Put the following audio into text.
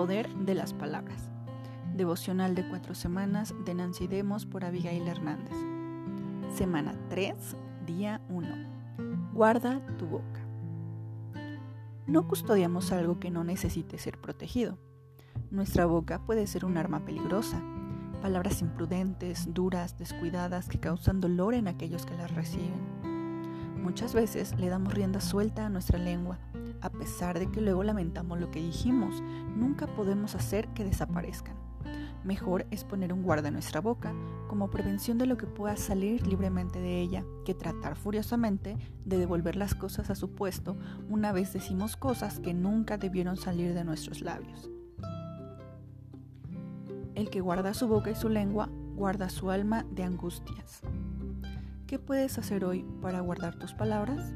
poder de las palabras. Devocional de cuatro semanas de Nancy Demos por Abigail Hernández. Semana 3, día 1. Guarda tu boca. No custodiamos algo que no necesite ser protegido. Nuestra boca puede ser un arma peligrosa. Palabras imprudentes, duras, descuidadas que causan dolor en aquellos que las reciben. Muchas veces le damos rienda suelta a nuestra lengua a pesar de que luego lamentamos lo que dijimos, nunca podemos hacer que desaparezcan. Mejor es poner un guarda en nuestra boca como prevención de lo que pueda salir libremente de ella que tratar furiosamente de devolver las cosas a su puesto una vez decimos cosas que nunca debieron salir de nuestros labios. El que guarda su boca y su lengua guarda su alma de angustias. ¿Qué puedes hacer hoy para guardar tus palabras?